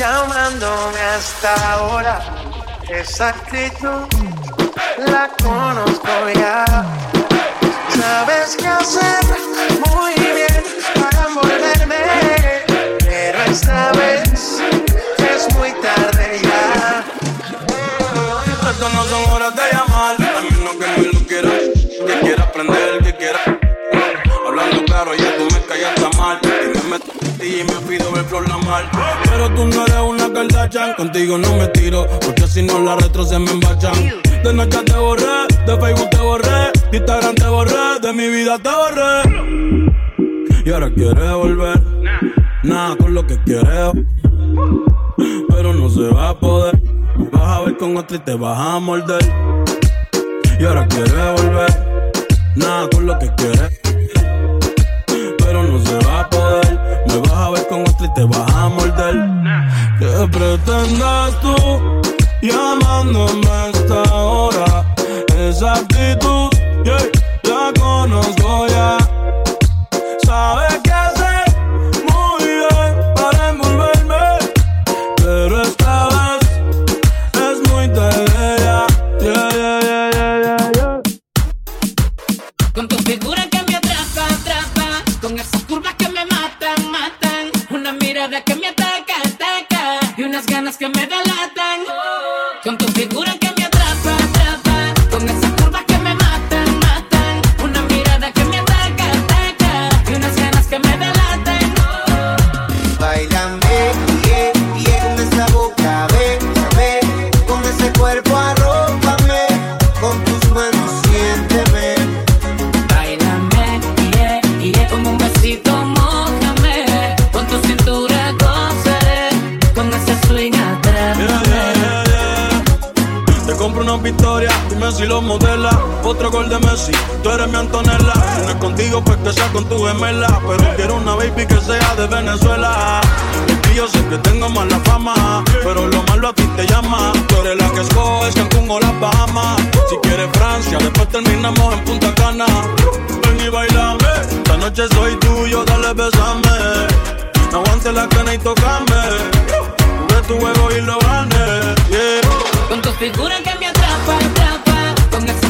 llamándome hasta ahora. Esa actitud la conozco ya. Sabes qué hacer muy bien para envolverme, pero esta vez es muy tarde ya. Estas no son horas de llamar, a menos que no lo quiera, que quiera aprender, que quiera. Hablando claro, ya tú me callas mal. Y me y me pido ver flor la mal. Pero tú no eres una Kardashian, contigo no me tiro, porque si no la retro se me embachan. De noche te borré, de Facebook te borré, de Instagram te borré, de mi vida te borré. Y ahora quieres volver, nada con lo que quieres, pero no se va a poder. Vas a ver con otra y te vas a morder. Y ahora quieres volver, nada con lo que quieres, pero no se va a poder. Me vas a ver con otra y te vas a morder. ¿Qué pretendes tú llamándome victoria, dime si lo modela. Otro gol de Messi, tú eres mi Antonella. Si contigo, pues que sea con tu gemela. Pero quiero una baby que sea de Venezuela. Y yo sé que tengo mala fama, pero lo malo a ti te llama. Tú eres la que escoges Cancún o las Bahamas. Si quieres Francia, después terminamos en Punta Cana. Ven y bailame, esta noche soy tuyo, dale besame. No aguante la cana y tocame. Jugué tu juego y lo gané. Yeah. Con tu figura que me atrapa, atrapa.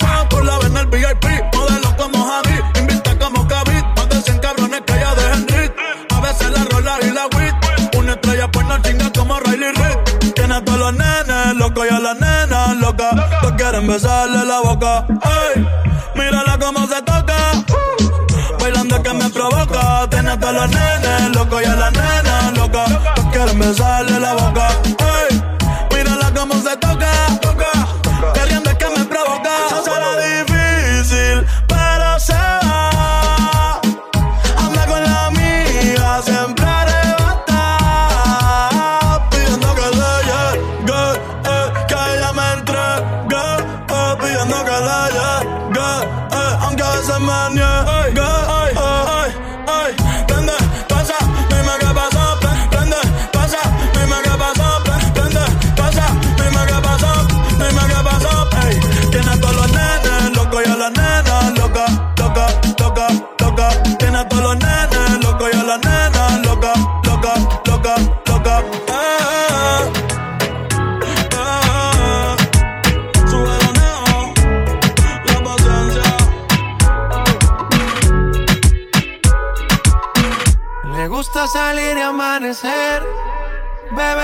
Razón por la en el VIP. Modelo como Javi, invita como Kavit. Más de 100 cabrones que ya dejen rit. A veces la rola y la wit. Una estrella pues no chinga como Riley Reid. Tiene a todos los nenes locos y a las nenas locas. Todos quieren besarle la boca. Ey, mírala cómo se toca. Bailando que me provoca. Tiene a todos los nenes locos y a las nenas locas. Todos quieren besarle la boca.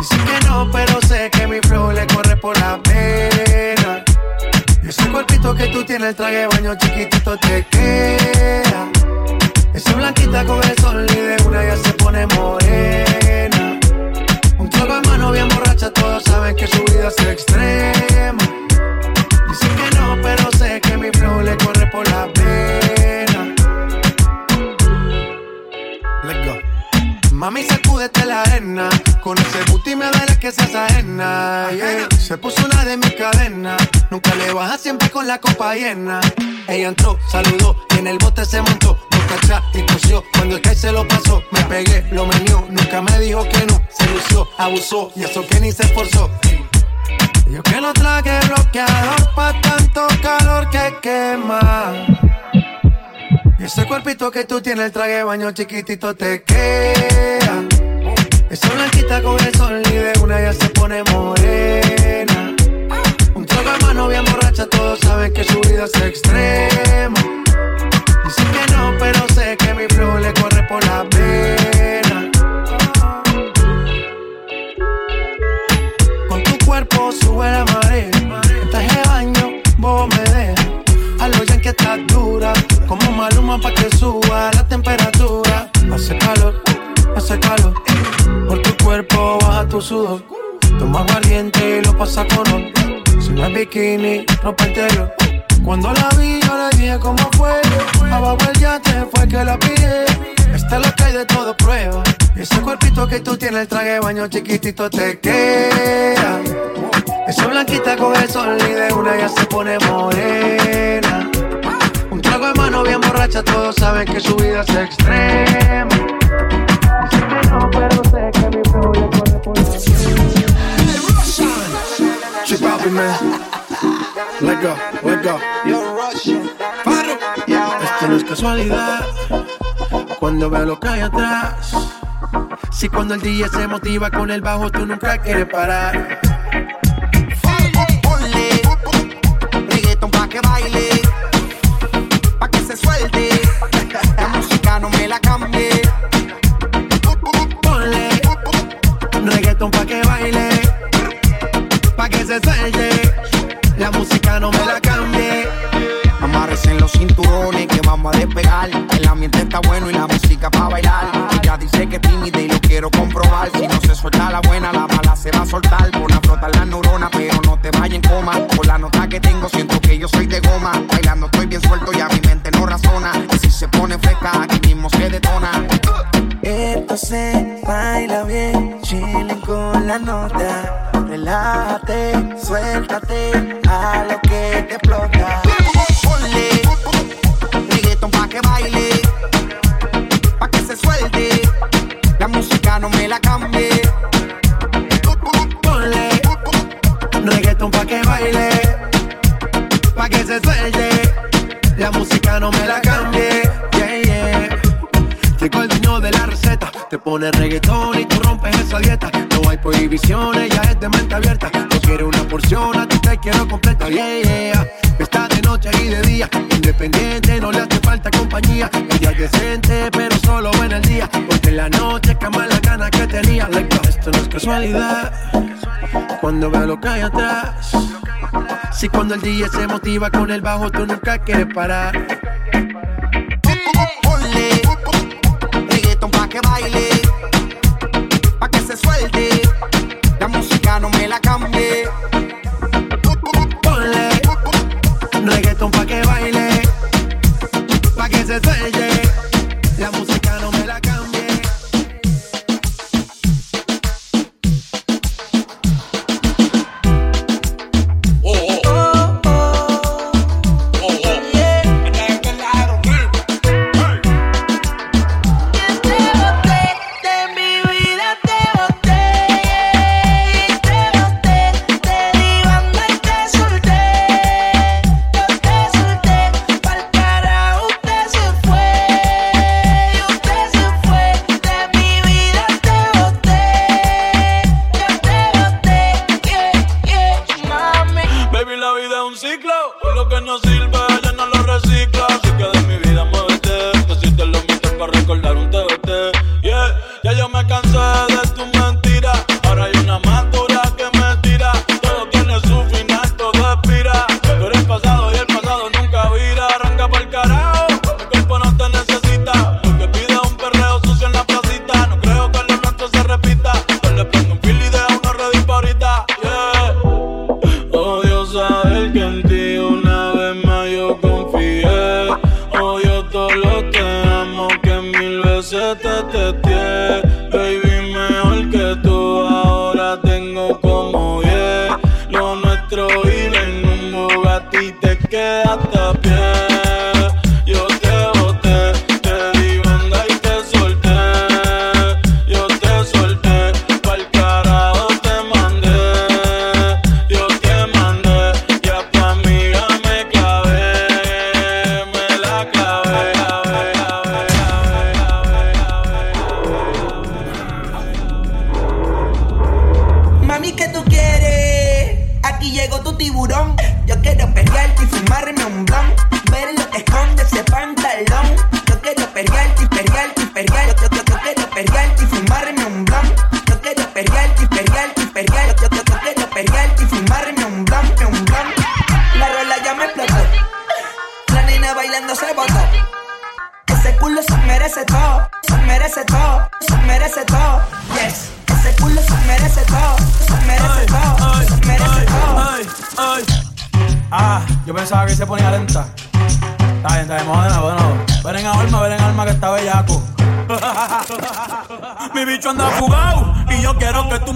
Dicen que no, pero sé que mi flow le corre por la pena. Ese cuerpito que tú tienes, el traje baño chiquitito te queda. Esa blanquita con el sol y de una ya se pone morena. Un trago de mano bien borracha, todos saben que su vida es extrema. Ella entró, saludó y en el bote se montó. Cacha y cosió. Cuando el que se lo pasó, me pegué, lo menió. Nunca me dijo que no. Se lució, abusó y eso que ni se esforzó. Yo que no traje bloqueador pa' tanto calor que quema. Y ese cuerpito que tú tienes, el traje baño chiquitito te queda. Esa blanquita con el sol y de una ya se pone morena. Bien borracha, todos saben que su vida es extrema. Dicen que no, pero sé que mi flow le corre por la pena. Con tu cuerpo sube la marea. Bikini, ropa. Cuando la vi, yo le dije cómo fue. Abajo el yate fue que la pide. Esta es la que hay de todo prueba. Ese cuerpito que tú tienes, el traje de baño chiquitito te queda. Esa blanquita con el sol y de una ya se pone morena. Un trago de mano bien borracha, todos saben que su vida es extrema. Dicen que no, pero sé que mi corre por Chip out, man. Let go, let go. Esto no es casualidad. Cuando veo lo que hay atrás. Si cuando el DJ se motiva con el bajo, tú nunca quieres parar. prohibición, ella es de mente abierta. Yo quiero una porción, a ti te quiero completa. Yeah, yeah. Está de noche y de día, independiente, no le hace falta compañía. Ella es decente, pero solo en el día. Porque en la noche cama la gana que tenía. Esto no es casualidad. Cuando veo lo que hay atrás. Si cuando el día se motiva con el bajo, tú nunca quieres parar.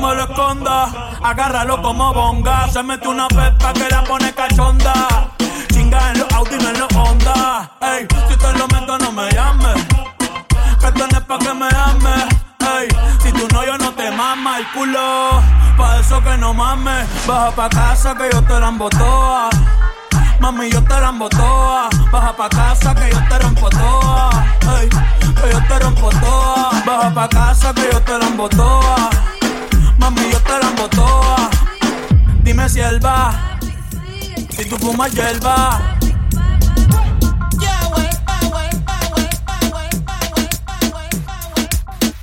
me lo esconda. Agárralo como bonga. Se mete una pepa que la pone cachonda. Chinga en los Audi, no en los Honda. Ey, si te lo meto, no me llames. Cartones pa' que me ames. Ey, si tú no, yo no te mama el culo. Pa' eso que no mames. Baja pa' casa que yo te la embotoa. Mami, yo te la toa. Baja pa' casa que yo te rompo toa. Ey, que yo te rompo toa. Baja pa' casa que yo te la toa. Mami, yo te la toa. Dime si él va. Si tú fumas hierba.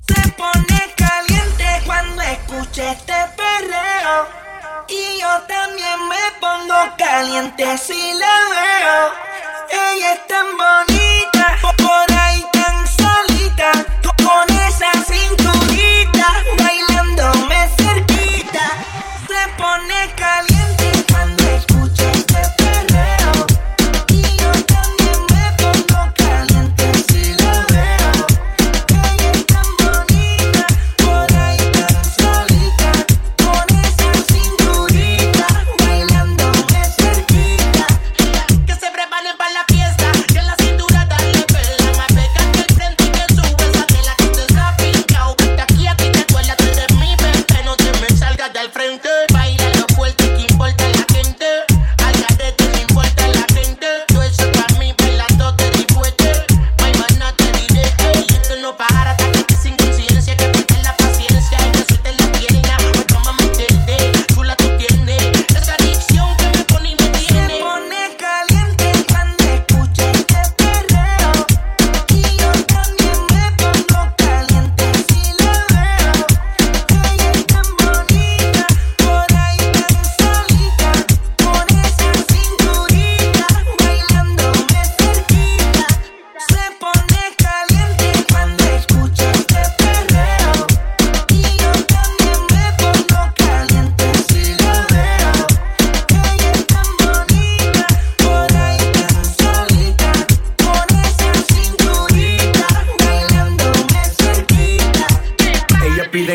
Se pone caliente cuando escucha este perreo. Y yo también me pongo caliente si la veo. Ella es tan bonita. Por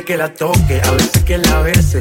que la toque, a veces que la bese.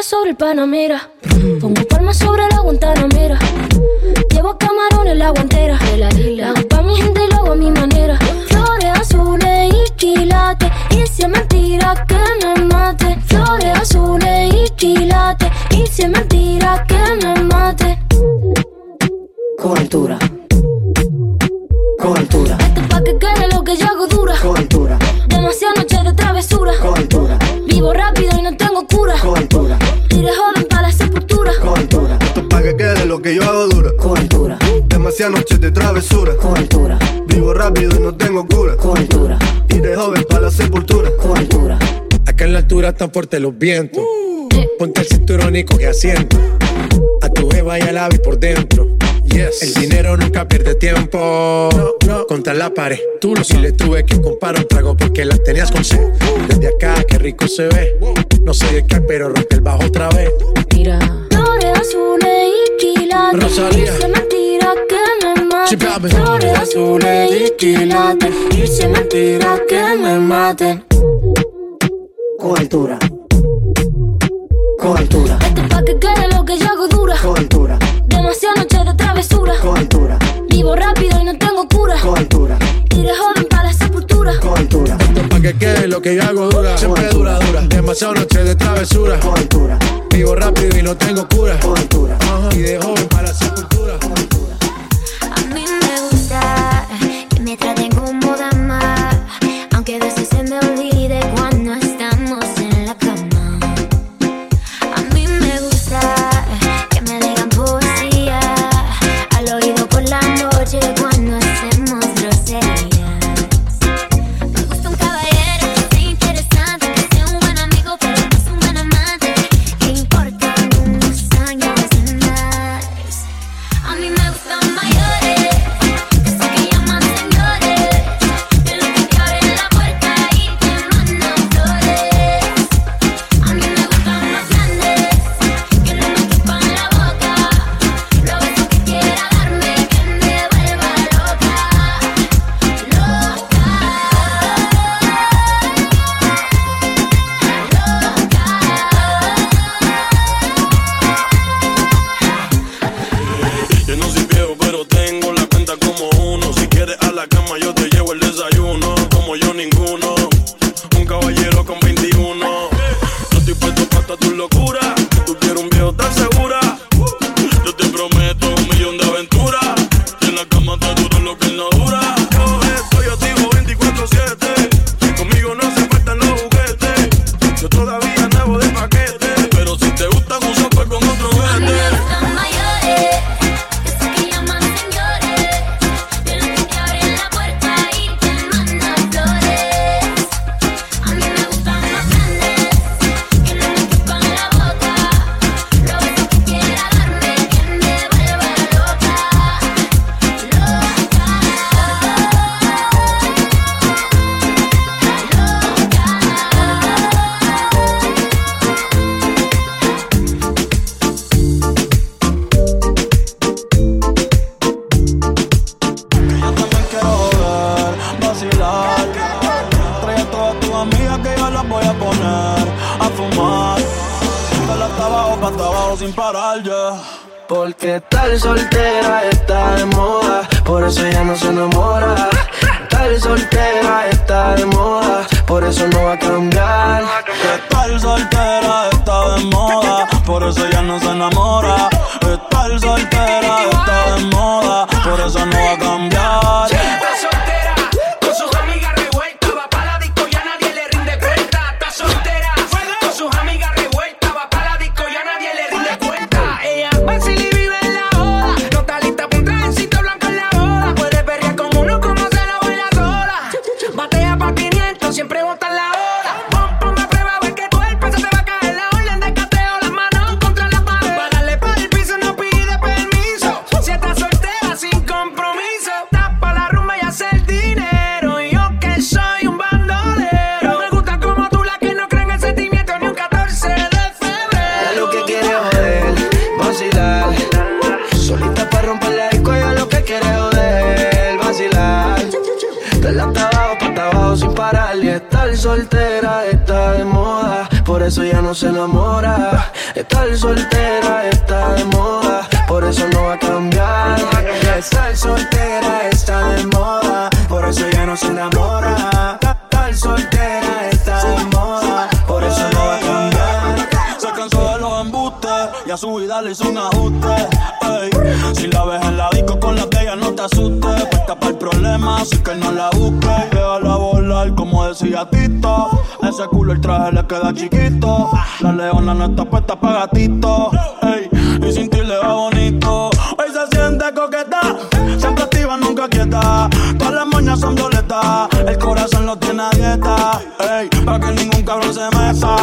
Sobre el Panamera. Pongo palmas sobre la Guantanamera. Llevo camarones la guantera. La hago pa' mi gente y lo hago a mi manera. Flores azules y quilates. Y si es mentira que me mate. Flores azules y quilates. Y si es mentira que me mate. Con altura. Con altura, Esto es pa' que quede lo que yo hago lo que yo hago dura. con altura, Demasiadas noches de travesura. con altura, Vivo rápido y no tengo cura. con altura, Y de joven para la sepultura. con altura. Acá en la altura están fuertes los vientos. Ponte el cinturón y coge asiento. A tu jeva y al ave por dentro. Yes. El dinero nunca pierde tiempo. Contra la pared. Tú lo si le tuve que comprar un trago porque la tenías con sed. Desde acá, qué rico se ve. No sé de qué, pero rompe el bajo otra vez. Mira. Flores azules y quilates. Rosalía. Es mentira que me mate. Flores azules y quilates. Es mentira que me mate. Con altura. Con altura. Esto es pa' que quede lo que yo hago dura. Con altura. Demasiadas noches de travesura. Con altura. Vivo rápido y no tengo cura. Con altura. Y Que quede lo que yo hago dura. Siempre dura, dura. Demasiadas noches de travesura. Vivo rápido y no tengo cura. Y de joven para la sepultura. soltera está de moda, por eso no va a cambiar. se enamora. Estar soltera está de moda, por eso no va a cambiar. Estar soltera está de moda, por eso ya no se enamora. Estar soltera a su vida le hizo un ajuste. Ey. Si la ves en la disco con la que ella no te asuste, puesta para el problema, así que no la busques. Déjala volar, como decía Tito. Ese culo el traje le queda chiquito. La leona no está puesta para gatito. Ey. Y sin ti le va bonito. Hoy se siente coqueta, siempre activa, nunca quieta. Todas las moñas son violetas, el corazón no tiene dieta. Ey, para que ningún cabrón se meta.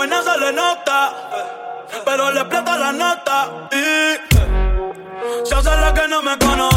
buena se le nota, pero le explota la nota y se hace la que no me conoce.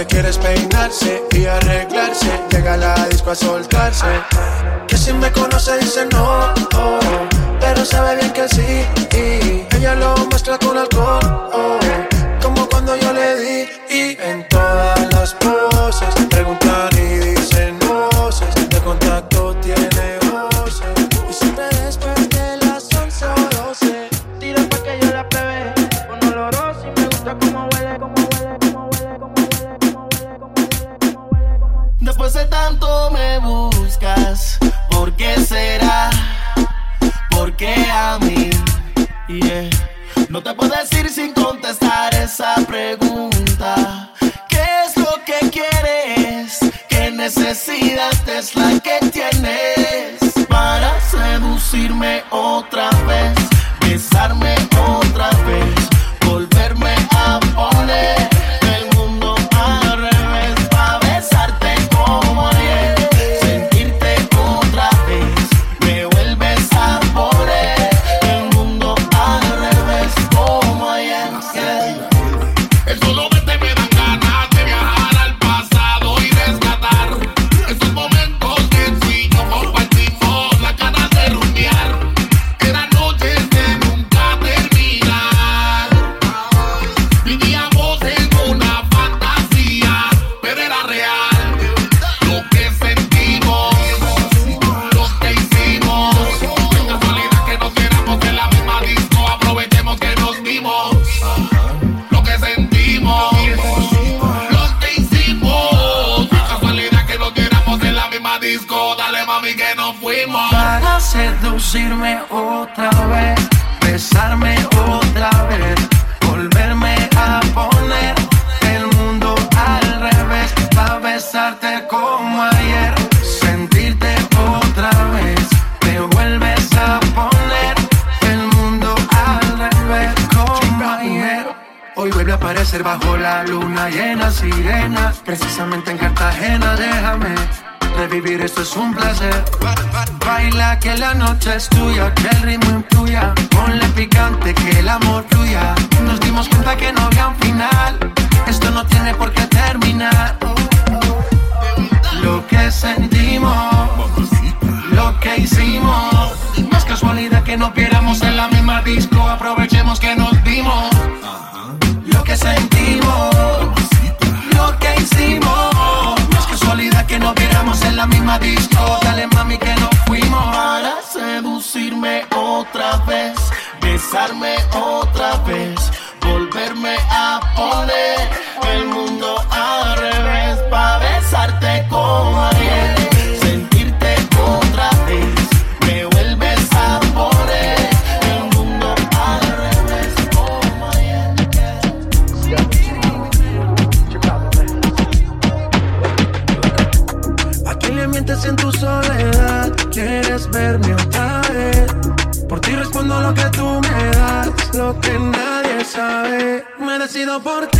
siempre quieres peinarse y arreglarse. Llega a la disco a soltarse. Que si me conoce dice no, oh, pero sabe bien que sí. Y ella lo muestra con alcohol. amanecer bajo la luna llena, sirena. Precisamente en Cartagena, déjame revivir, esto es un placer. Baila que la noche es tuya, que el ritmo influya. Ponle picante, que el amor fluya. Nos dimos cuenta que no había un final. Esto no tiene por qué terminar. Lo que sentimos, lo que hicimos. No es casualidad que nos viéramos en la misma disco. Aprovechemos que nos dimos que sentimos, lo que hicimos. No es casualidad que nos viéramos en la misma disco. Dale mami que nos fuimos. Para seducirme otra vez, besarme otra vez, volverme a poner muero por ti.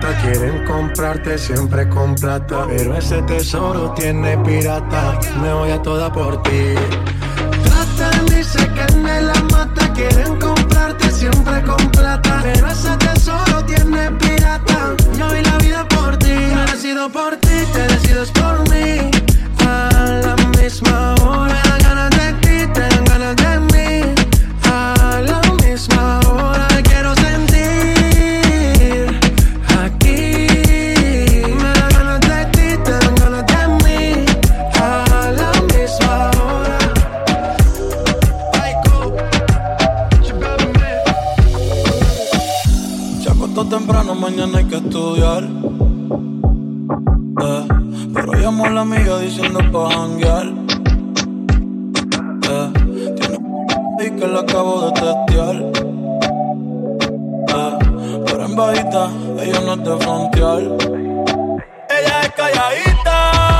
Quieren comprarte siempre con plata. Pero ese tesoro tiene pirata. Me voy a toda por ti. Tratan, dice que me la mata. Quieren comprarte siempre con plata. Pero ese tesoro tiene pirata. Yo vi la vida por ti. Me decido por ti, te decides por mí. A la misma Eh, pero llamó a la amiga diciendo pa' janguear. Eh, tiene que la acabo de testear. Eh, pero en bajita, ella no es de frontear. Ella es calladita.